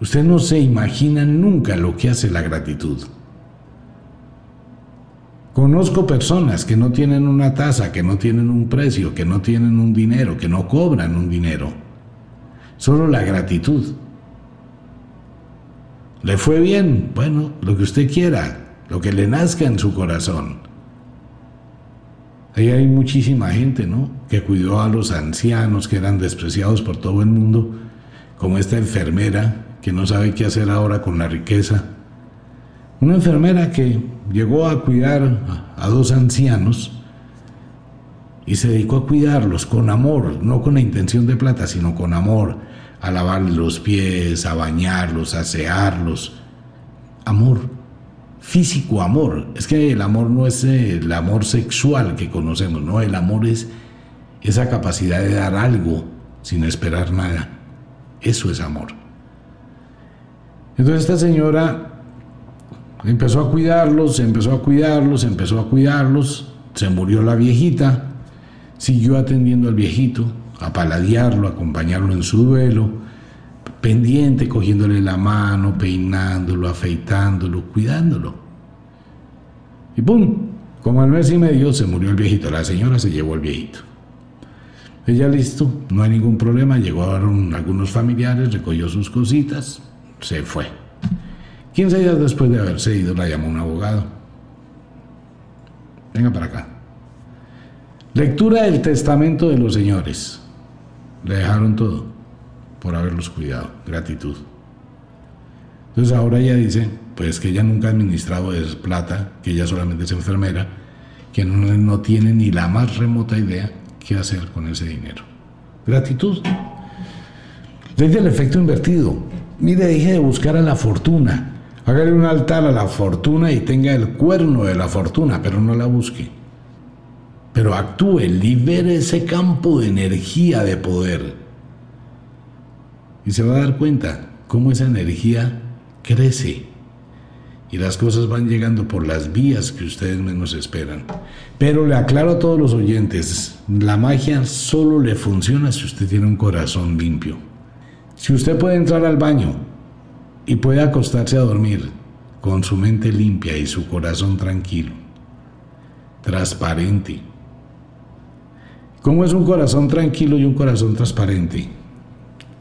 Usted no se imagina nunca lo que hace la gratitud. Conozco personas que no tienen una tasa, que no tienen un precio, que no tienen un dinero, que no cobran un dinero. Solo la gratitud. ¿Le fue bien? Bueno, lo que usted quiera, lo que le nazca en su corazón. Ahí hay muchísima gente, ¿no? Que cuidó a los ancianos que eran despreciados por todo el mundo, como esta enfermera que no sabe qué hacer ahora con la riqueza. Una enfermera que llegó a cuidar a dos ancianos y se dedicó a cuidarlos con amor, no con la intención de plata, sino con amor, a lavarles los pies, a bañarlos, a asearlos. Amor, físico amor. Es que el amor no es el amor sexual que conocemos, no, el amor es esa capacidad de dar algo sin esperar nada. Eso es amor. Entonces esta señora empezó a cuidarlos, empezó a cuidarlos, empezó a cuidarlos, se murió la viejita, siguió atendiendo al viejito, a paladearlo, acompañarlo en su duelo, pendiente, cogiéndole la mano, peinándolo, afeitándolo, cuidándolo. Y ¡pum! Como al mes y medio se murió el viejito, la señora se llevó al viejito. Ella listo, no hay ningún problema, llegaron algunos familiares, recogió sus cositas, se fue. 15 días después de haberse ido, la llamó un abogado. Venga para acá. Lectura del testamento de los señores. Le dejaron todo por haberlos cuidado. Gratitud. Entonces ahora ella dice, pues que ella nunca ha administrado es plata, que ella solamente es enfermera, que no, no tiene ni la más remota idea qué hacer con ese dinero. Gratitud. Ley del efecto invertido. Mire, deje de buscar a la fortuna. Hágale un altar a la fortuna y tenga el cuerno de la fortuna, pero no la busque. Pero actúe, libere ese campo de energía de poder. Y se va a dar cuenta cómo esa energía crece y las cosas van llegando por las vías que ustedes menos esperan. Pero le aclaro a todos los oyentes, la magia solo le funciona si usted tiene un corazón limpio. Si usted puede entrar al baño y puede acostarse a dormir con su mente limpia y su corazón tranquilo, transparente. ¿Cómo es un corazón tranquilo y un corazón transparente?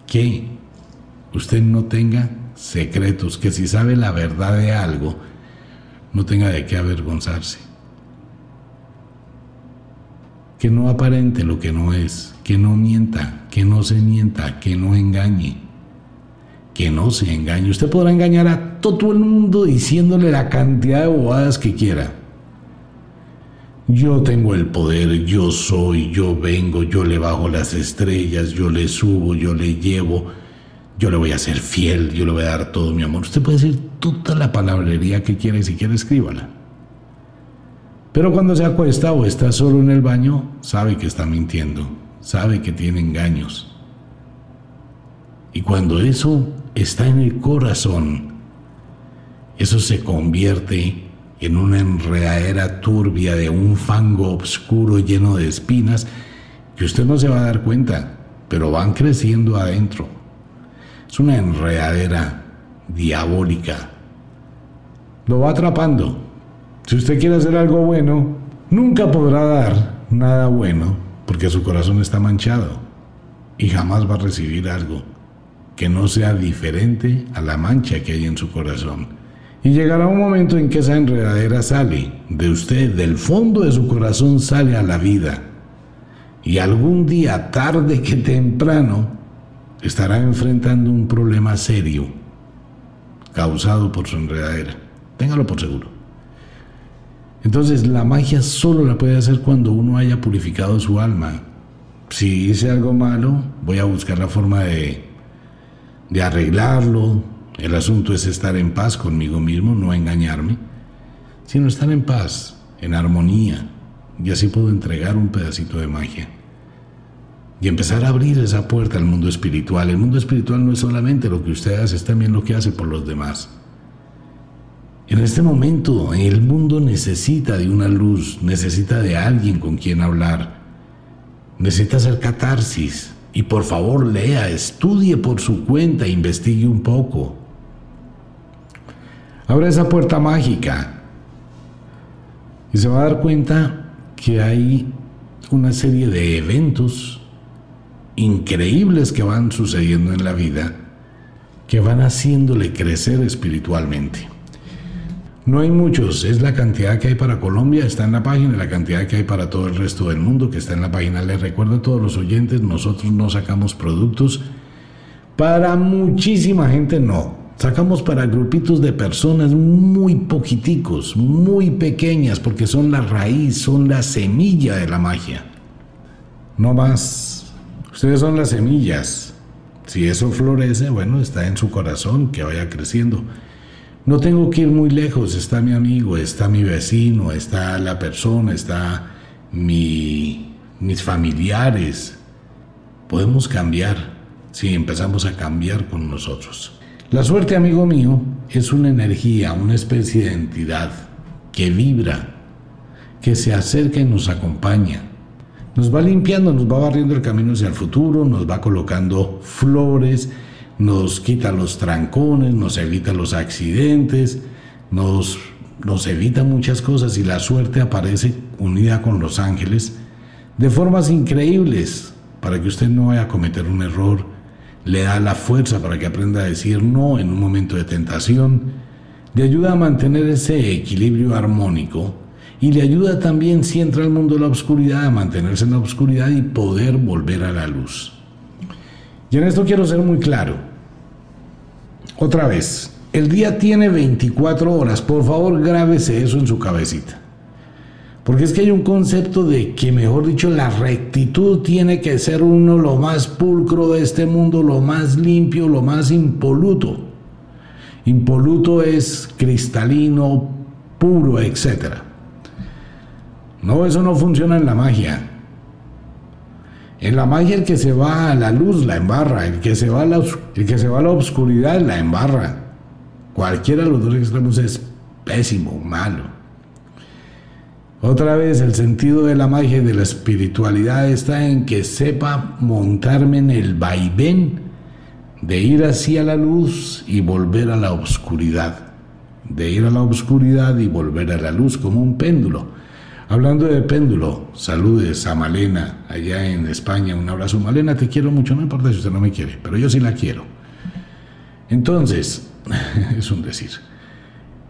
Que usted no tenga secretos, que si sabe la verdad de algo, no tenga de qué avergonzarse. Que no aparente lo que no es, que no mienta, que no se mienta, que no engañe, que no se engañe. Usted podrá engañar a todo el mundo diciéndole la cantidad de bobadas que quiera. Yo tengo el poder, yo soy, yo vengo, yo le bajo las estrellas, yo le subo, yo le llevo yo le voy a ser fiel, yo le voy a dar todo mi amor. Usted puede decir toda la palabrería que quiera y si quiere escríbala. Pero cuando se acuesta o está solo en el baño, sabe que está mintiendo, sabe que tiene engaños. Y cuando eso está en el corazón, eso se convierte en una enredadera turbia de un fango oscuro lleno de espinas que usted no se va a dar cuenta, pero van creciendo adentro. Es una enredadera diabólica. Lo va atrapando. Si usted quiere hacer algo bueno, nunca podrá dar nada bueno porque su corazón está manchado y jamás va a recibir algo que no sea diferente a la mancha que hay en su corazón. Y llegará un momento en que esa enredadera sale de usted, del fondo de su corazón sale a la vida. Y algún día, tarde que temprano, estará enfrentando un problema serio causado por su enredadera. Téngalo por seguro. Entonces la magia solo la puede hacer cuando uno haya purificado su alma. Si hice algo malo, voy a buscar la forma de, de arreglarlo. El asunto es estar en paz conmigo mismo, no engañarme, sino estar en paz, en armonía. Y así puedo entregar un pedacito de magia y empezar a abrir esa puerta al mundo espiritual. El mundo espiritual no es solamente lo que usted hace, es también lo que hace por los demás. En este momento el mundo necesita de una luz, necesita de alguien con quien hablar, necesita hacer catarsis y por favor lea, estudie por su cuenta, investigue un poco. Abra esa puerta mágica y se va a dar cuenta que hay una serie de eventos increíbles que van sucediendo en la vida que van haciéndole crecer espiritualmente. No hay muchos, es la cantidad que hay para Colombia, está en la página, la cantidad que hay para todo el resto del mundo que está en la página. Les recuerdo a todos los oyentes, nosotros no sacamos productos para muchísima gente, no. Sacamos para grupitos de personas muy poquiticos, muy pequeñas, porque son la raíz, son la semilla de la magia. No más Ustedes son las semillas. Si eso florece, bueno, está en su corazón, que vaya creciendo. No tengo que ir muy lejos, está mi amigo, está mi vecino, está la persona, está mi, mis familiares. Podemos cambiar si empezamos a cambiar con nosotros. La suerte, amigo mío, es una energía, una especie de entidad que vibra, que se acerca y nos acompaña. Nos va limpiando, nos va barriendo el camino hacia el futuro, nos va colocando flores, nos quita los trancones, nos evita los accidentes, nos, nos evita muchas cosas y la suerte aparece unida con los ángeles de formas increíbles para que usted no vaya a cometer un error, le da la fuerza para que aprenda a decir no en un momento de tentación, le ayuda a mantener ese equilibrio armónico y le ayuda también si entra al mundo de la oscuridad a mantenerse en la oscuridad y poder volver a la luz. Y en esto quiero ser muy claro. Otra vez, el día tiene 24 horas, por favor grábese eso en su cabecita. Porque es que hay un concepto de que, mejor dicho, la rectitud tiene que ser uno lo más pulcro de este mundo, lo más limpio, lo más impoluto. Impoluto es cristalino, puro, etc. No, eso no funciona en la magia. En la magia el que se va a la luz la embarra, el que se va a la, el que se va a la oscuridad la embarra. Cualquiera de los dos extremos es pésimo, malo. Otra vez, el sentido de la magia y de la espiritualidad está en que sepa montarme en el vaivén de ir hacia la luz y volver a la oscuridad, de ir a la oscuridad y volver a la luz como un péndulo. Hablando de péndulo, saludes a Malena allá en España, un abrazo. Malena, te quiero mucho, no importa si usted no me quiere, pero yo sí la quiero. Entonces, es un decir.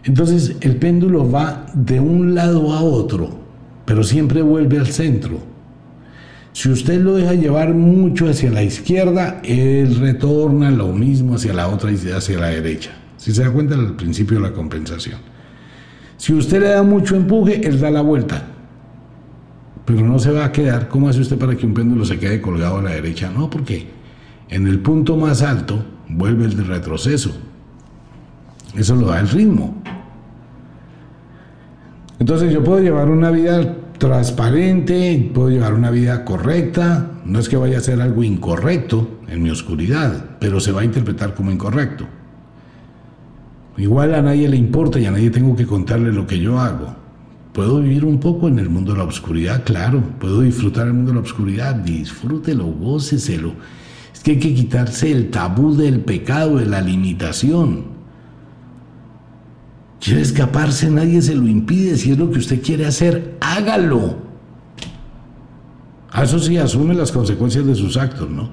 Entonces el péndulo va de un lado a otro, pero siempre vuelve al centro. Si usted lo deja llevar mucho hacia la izquierda, él retorna lo mismo hacia la otra y hacia la derecha. Si se da cuenta del principio de la compensación. Si usted le da mucho empuje, él da la vuelta. Pero no se va a quedar. ¿Cómo hace usted para que un péndulo se quede colgado a la derecha? No, porque en el punto más alto vuelve el retroceso. Eso lo da el ritmo. Entonces yo puedo llevar una vida transparente, puedo llevar una vida correcta, no es que vaya a ser algo incorrecto en mi oscuridad, pero se va a interpretar como incorrecto. Igual a nadie le importa y a nadie tengo que contarle lo que yo hago. Puedo vivir un poco en el mundo de la oscuridad, claro, puedo disfrutar el mundo de la oscuridad, disfrútelo, góceselo. Es que hay que quitarse el tabú del pecado, de la limitación. Quiere escaparse, nadie se lo impide. Si es lo que usted quiere hacer, hágalo. A eso sí, asume las consecuencias de sus actos, ¿no?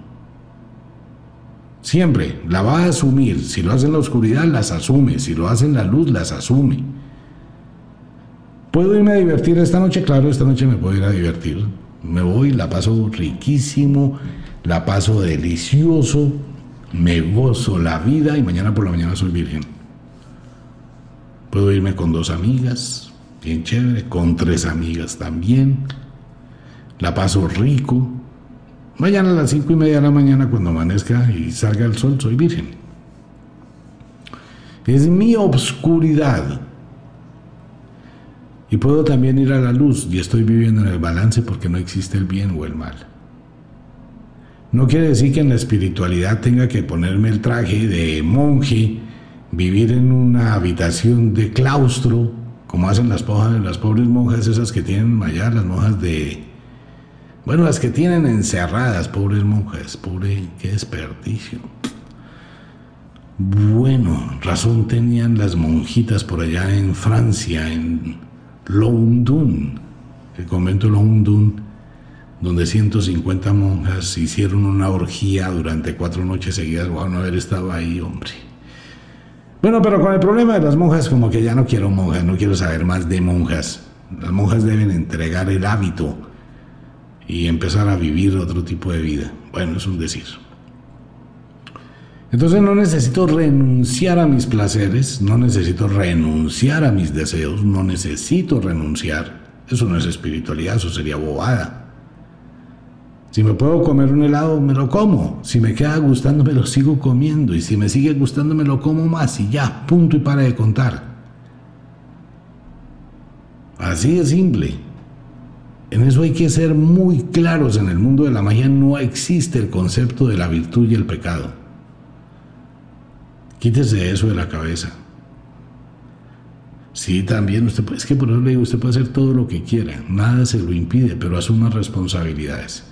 Siempre la va a asumir. Si lo hace en la oscuridad, las asume. Si lo hace en la luz, las asume. ¿Puedo irme a divertir esta noche? Claro, esta noche me puedo ir a divertir. Me voy, la paso riquísimo, la paso delicioso, me gozo la vida y mañana por la mañana soy virgen. Puedo irme con dos amigas, bien chévere, con tres amigas también. La paso rico. Mañana a las cinco y media de la mañana, cuando amanezca y salga el sol, soy virgen. Es mi obscuridad. Y puedo también ir a la luz y estoy viviendo en el balance porque no existe el bien o el mal. No quiere decir que en la espiritualidad tenga que ponerme el traje de monje vivir en una habitación de claustro, como hacen las, las pobres monjas esas que tienen allá, las monjas de... Bueno, las que tienen encerradas, pobres monjas, pobre, qué desperdicio. Bueno, razón tenían las monjitas por allá en Francia, en Loundun, el convento Loundun, donde 150 monjas hicieron una orgía durante cuatro noches seguidas. Bueno, haber estado ahí, hombre. Bueno, pero con el problema de las monjas, como que ya no quiero monjas, no quiero saber más de monjas. Las monjas deben entregar el hábito y empezar a vivir otro tipo de vida. Bueno, es un decir. Entonces no necesito renunciar a mis placeres, no necesito renunciar a mis deseos, no necesito renunciar. Eso no es espiritualidad, eso sería bobada. Si me puedo comer un helado, me lo como. Si me queda gustando, me lo sigo comiendo. Y si me sigue gustando, me lo como más. Y ya, punto y para de contar. Así de simple. En eso hay que ser muy claros. En el mundo de la magia no existe el concepto de la virtud y el pecado. Quítese eso de la cabeza. Sí, también usted es que por eso le digo, usted puede hacer todo lo que quiera, nada se lo impide, pero asuma responsabilidades.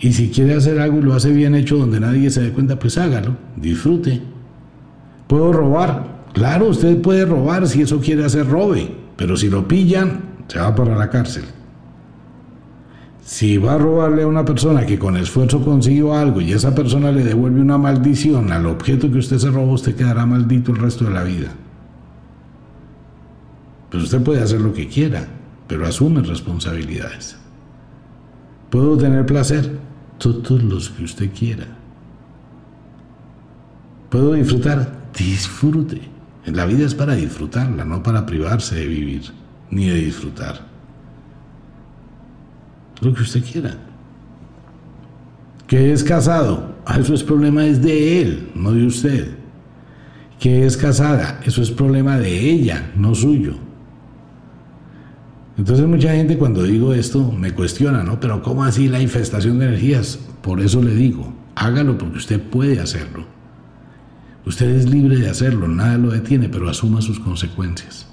Y si quiere hacer algo y lo hace bien hecho donde nadie se dé cuenta, pues hágalo, disfrute. ¿Puedo robar? Claro, usted puede robar si eso quiere hacer robe, pero si lo pillan, se va para la cárcel. Si va a robarle a una persona que con esfuerzo consiguió algo y esa persona le devuelve una maldición al objeto que usted se robó, usted quedará maldito el resto de la vida. Pues usted puede hacer lo que quiera, pero asume responsabilidades. Puedo tener placer, todos los que usted quiera. Puedo disfrutar, disfrute. La vida es para disfrutarla, no para privarse de vivir, ni de disfrutar. Lo que usted quiera. Que es casado, ah, eso es problema es de él, no de usted. Que es casada, eso es problema de ella, no suyo. Entonces mucha gente cuando digo esto me cuestiona, ¿no? Pero ¿cómo así la infestación de energías? Por eso le digo, hágalo porque usted puede hacerlo. Usted es libre de hacerlo, nada lo detiene, pero asuma sus consecuencias.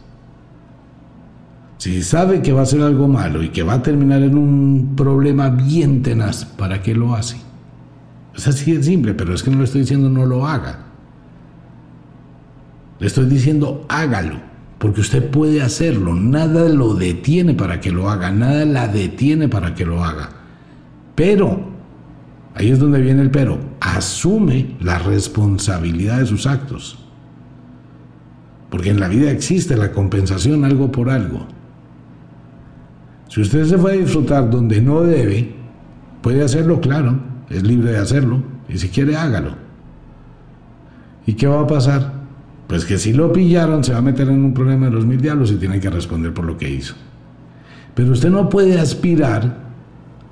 Si sabe que va a hacer algo malo y que va a terminar en un problema bien tenaz, ¿para qué lo hace? Es así de simple, pero es que no le estoy diciendo no lo haga. Le estoy diciendo hágalo porque usted puede hacerlo, nada lo detiene para que lo haga, nada la detiene para que lo haga. Pero, ahí es donde viene el pero, asume la responsabilidad de sus actos. Porque en la vida existe la compensación algo por algo. Si usted se fue a disfrutar donde no debe, puede hacerlo, claro, es libre de hacerlo, y si quiere hágalo. ¿Y qué va a pasar? Pues que si lo pillaron se va a meter en un problema de los mil diablos y tiene que responder por lo que hizo. Pero usted no puede aspirar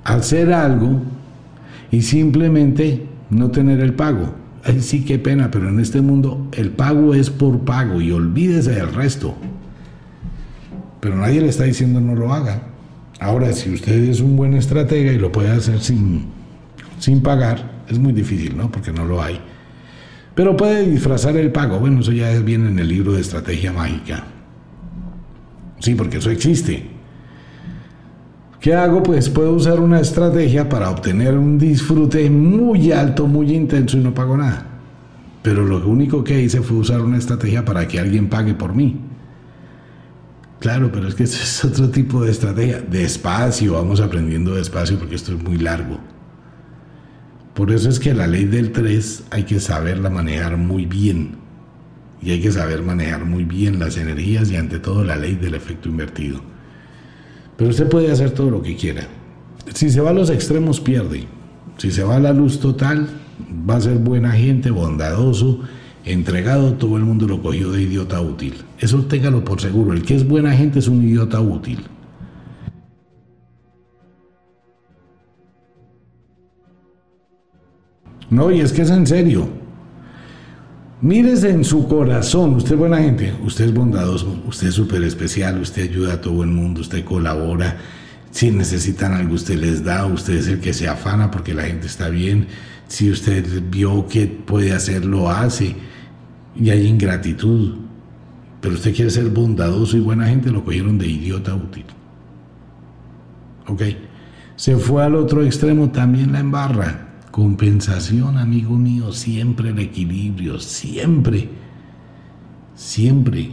a hacer algo y simplemente no tener el pago. Ay, sí, qué pena, pero en este mundo el pago es por pago y olvídese del resto. Pero nadie le está diciendo no lo haga. Ahora, si usted es un buen estratega y lo puede hacer sin, sin pagar, es muy difícil, ¿no? Porque no lo hay. Pero puede disfrazar el pago. Bueno, eso ya viene en el libro de estrategia mágica. Sí, porque eso existe. ¿Qué hago? Pues puedo usar una estrategia para obtener un disfrute muy alto, muy intenso y no pago nada. Pero lo único que hice fue usar una estrategia para que alguien pague por mí. Claro, pero es que eso es otro tipo de estrategia. Despacio, vamos aprendiendo despacio porque esto es muy largo. Por eso es que la ley del 3 hay que saberla manejar muy bien. Y hay que saber manejar muy bien las energías y ante todo la ley del efecto invertido. Pero usted puede hacer todo lo que quiera. Si se va a los extremos, pierde. Si se va a la luz total, va a ser buena gente, bondadoso, entregado, todo el mundo lo cogió de idiota útil. Eso téngalo por seguro. El que es buena gente es un idiota útil. No, y es que es en serio. Mírese en su corazón, usted es buena gente, usted es bondadoso, usted es súper especial, usted ayuda a todo el mundo, usted colabora, si necesitan algo usted les da, usted es el que se afana porque la gente está bien, si usted vio que puede hacer, lo hace, y hay ingratitud, pero usted quiere ser bondadoso y buena gente, lo cogieron de idiota útil. ¿Ok? Se fue al otro extremo, también la embarra. Compensación, amigo mío, siempre el equilibrio, siempre, siempre.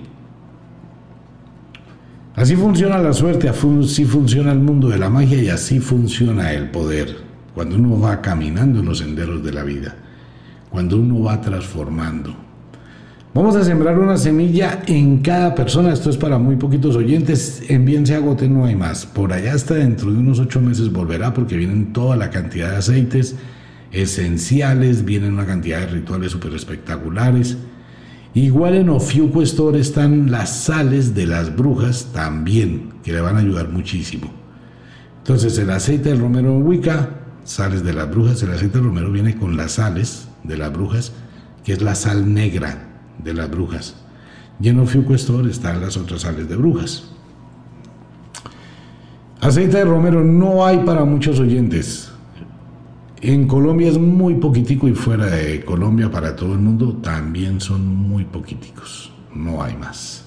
Así funciona la suerte, así funciona el mundo de la magia y así funciona el poder. Cuando uno va caminando en los senderos de la vida, cuando uno va transformando. Vamos a sembrar una semilla en cada persona. Esto es para muy poquitos oyentes. Envíense a Gote, no hay más. Por allá hasta dentro de unos ocho meses volverá porque vienen toda la cantidad de aceites esenciales, vienen una cantidad de rituales súper espectaculares. Igual en Ofiuco Store están las sales de las brujas también, que le van a ayudar muchísimo. Entonces el aceite del romero Wicca, sales de las brujas, el aceite del romero viene con las sales de las brujas, que es la sal negra de las brujas. Y en Ofiuco Store están las otras sales de brujas. Aceite de romero no hay para muchos oyentes. En Colombia es muy poquitico y fuera de Colombia para todo el mundo también son muy poquiticos. No hay más.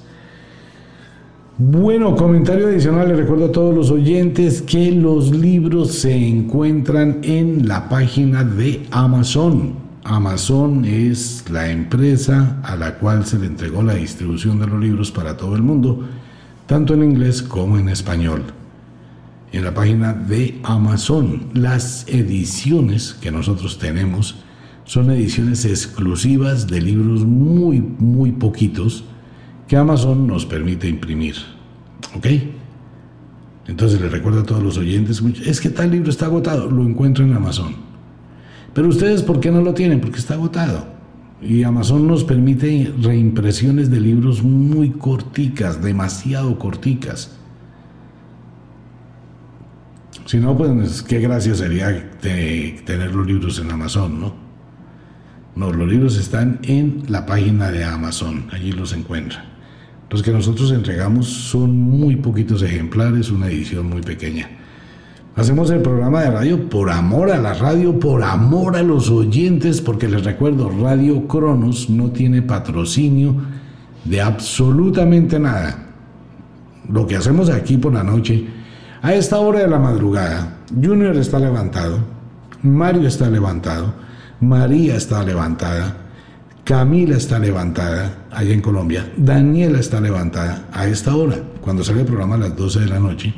Bueno, comentario adicional, le recuerdo a todos los oyentes que los libros se encuentran en la página de Amazon. Amazon es la empresa a la cual se le entregó la distribución de los libros para todo el mundo, tanto en inglés como en español. En la página de Amazon. Las ediciones que nosotros tenemos son ediciones exclusivas de libros muy, muy poquitos que Amazon nos permite imprimir. ¿Ok? Entonces les recuerdo a todos los oyentes, es que tal libro está agotado, lo encuentro en Amazon. Pero ustedes, ¿por qué no lo tienen? Porque está agotado. Y Amazon nos permite reimpresiones de libros muy corticas, demasiado corticas. Si no, pues qué gracia sería tener los libros en Amazon, ¿no? No, los libros están en la página de Amazon, allí los encuentran. Los que nosotros entregamos son muy poquitos ejemplares, una edición muy pequeña. Hacemos el programa de radio por amor a la radio, por amor a los oyentes, porque les recuerdo, Radio Cronos no tiene patrocinio de absolutamente nada. Lo que hacemos aquí por la noche, a esta hora de la madrugada, Junior está levantado, Mario está levantado, María está levantada, Camila está levantada allá en Colombia, Daniela está levantada a esta hora, cuando sale el programa a las 12 de la noche.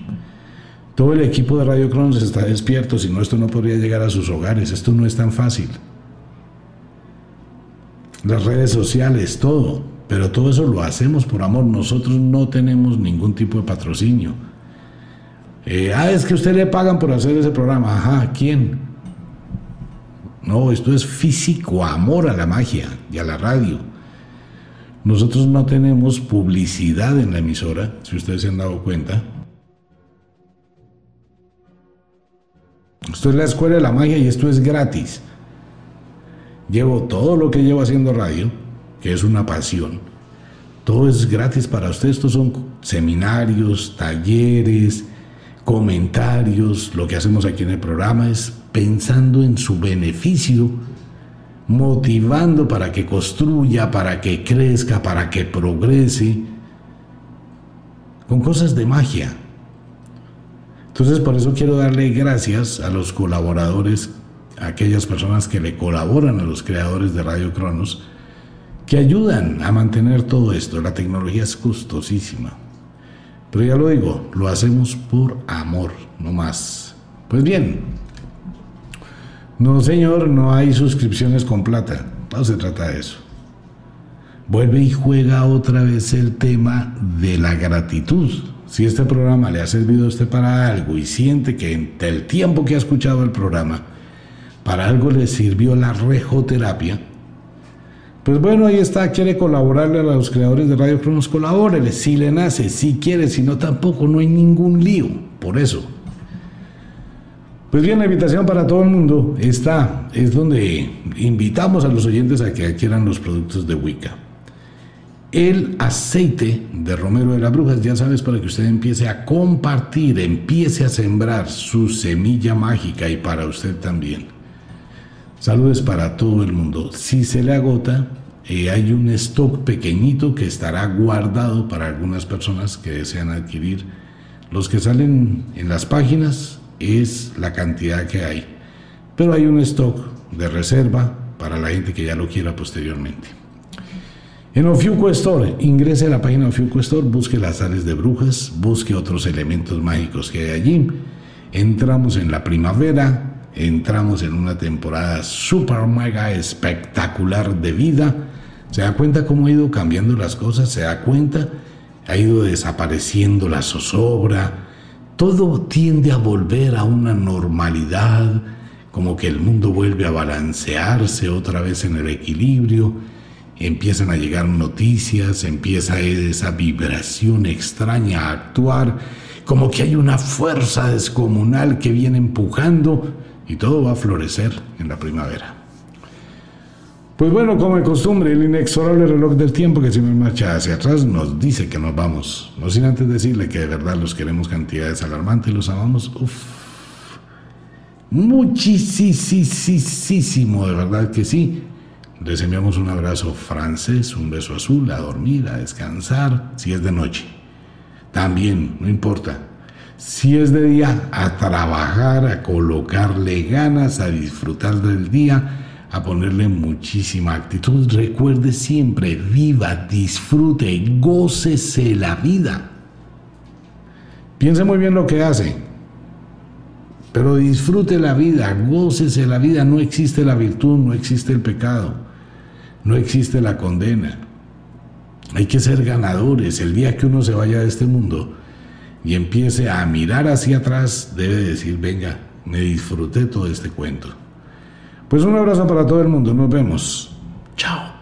Todo el equipo de Radio Cronos está despierto, si no esto no podría llegar a sus hogares, esto no es tan fácil. Las redes sociales, todo, pero todo eso lo hacemos por amor, nosotros no tenemos ningún tipo de patrocinio. Eh, ah, es que usted le pagan por hacer ese programa, ajá, ¿quién? No, esto es físico, amor a la magia y a la radio. Nosotros no tenemos publicidad en la emisora, si ustedes se han dado cuenta. Esto es la escuela de la magia y esto es gratis. Llevo todo lo que llevo haciendo radio, que es una pasión. Todo es gratis para ustedes. Estos son seminarios, talleres, comentarios. Lo que hacemos aquí en el programa es pensando en su beneficio, motivando para que construya, para que crezca, para que progrese, con cosas de magia. Entonces por eso quiero darle gracias a los colaboradores, a aquellas personas que le colaboran a los creadores de Radio Cronos, que ayudan a mantener todo esto. La tecnología es costosísima. Pero ya lo digo, lo hacemos por amor, no más. Pues bien, no, señor, no hay suscripciones con plata. No se trata de eso. Vuelve y juega otra vez el tema de la gratitud. Si este programa le ha servido a usted para algo y siente que en el tiempo que ha escuchado el programa, para algo le sirvió la rejoterapia, pues bueno, ahí está, quiere colaborarle a los creadores de Radio Cronos, colabórele, si le nace, si quiere, si no tampoco, no hay ningún lío, por eso. Pues bien, la invitación para todo el mundo está, es donde invitamos a los oyentes a que adquieran los productos de Wicca. El aceite de Romero de las Brujas, ya sabes, para que usted empiece a compartir, empiece a sembrar su semilla mágica y para usted también. Saludos para todo el mundo. Si se le agota, eh, hay un stock pequeñito que estará guardado para algunas personas que desean adquirir. Los que salen en las páginas es la cantidad que hay. Pero hay un stock de reserva para la gente que ya lo quiera posteriormente. En Ofiuco Store, ingrese a la página Ofiuco Store, busque las sales de brujas, busque otros elementos mágicos que hay allí. Entramos en la primavera, entramos en una temporada super mega espectacular de vida. Se da cuenta cómo ha ido cambiando las cosas, se da cuenta, ha ido desapareciendo la zozobra, todo tiende a volver a una normalidad, como que el mundo vuelve a balancearse otra vez en el equilibrio, empiezan a llegar noticias, empieza esa vibración extraña a actuar, como que hay una fuerza descomunal que viene empujando y todo va a florecer en la primavera. Pues bueno, como de costumbre, el inexorable reloj del tiempo que siempre marcha hacia atrás nos dice que nos vamos. No sin antes decirle que de verdad los queremos cantidades alarmantes, los amamos. Uf. Muchísimo, de verdad que sí. Les enviamos un abrazo francés, un beso azul, a dormir, a descansar, si es de noche. También, no importa. Si es de día, a trabajar, a colocarle ganas, a disfrutar del día a ponerle muchísima actitud. Recuerde siempre, viva, disfrute, gócese la vida. Piense muy bien lo que hace. Pero disfrute la vida, gócese la vida, no existe la virtud, no existe el pecado, no existe la condena. Hay que ser ganadores. El día que uno se vaya de este mundo y empiece a mirar hacia atrás, debe decir, venga, me disfruté todo este cuento. Pues un abrazo para todo el mundo, nos vemos. Chao.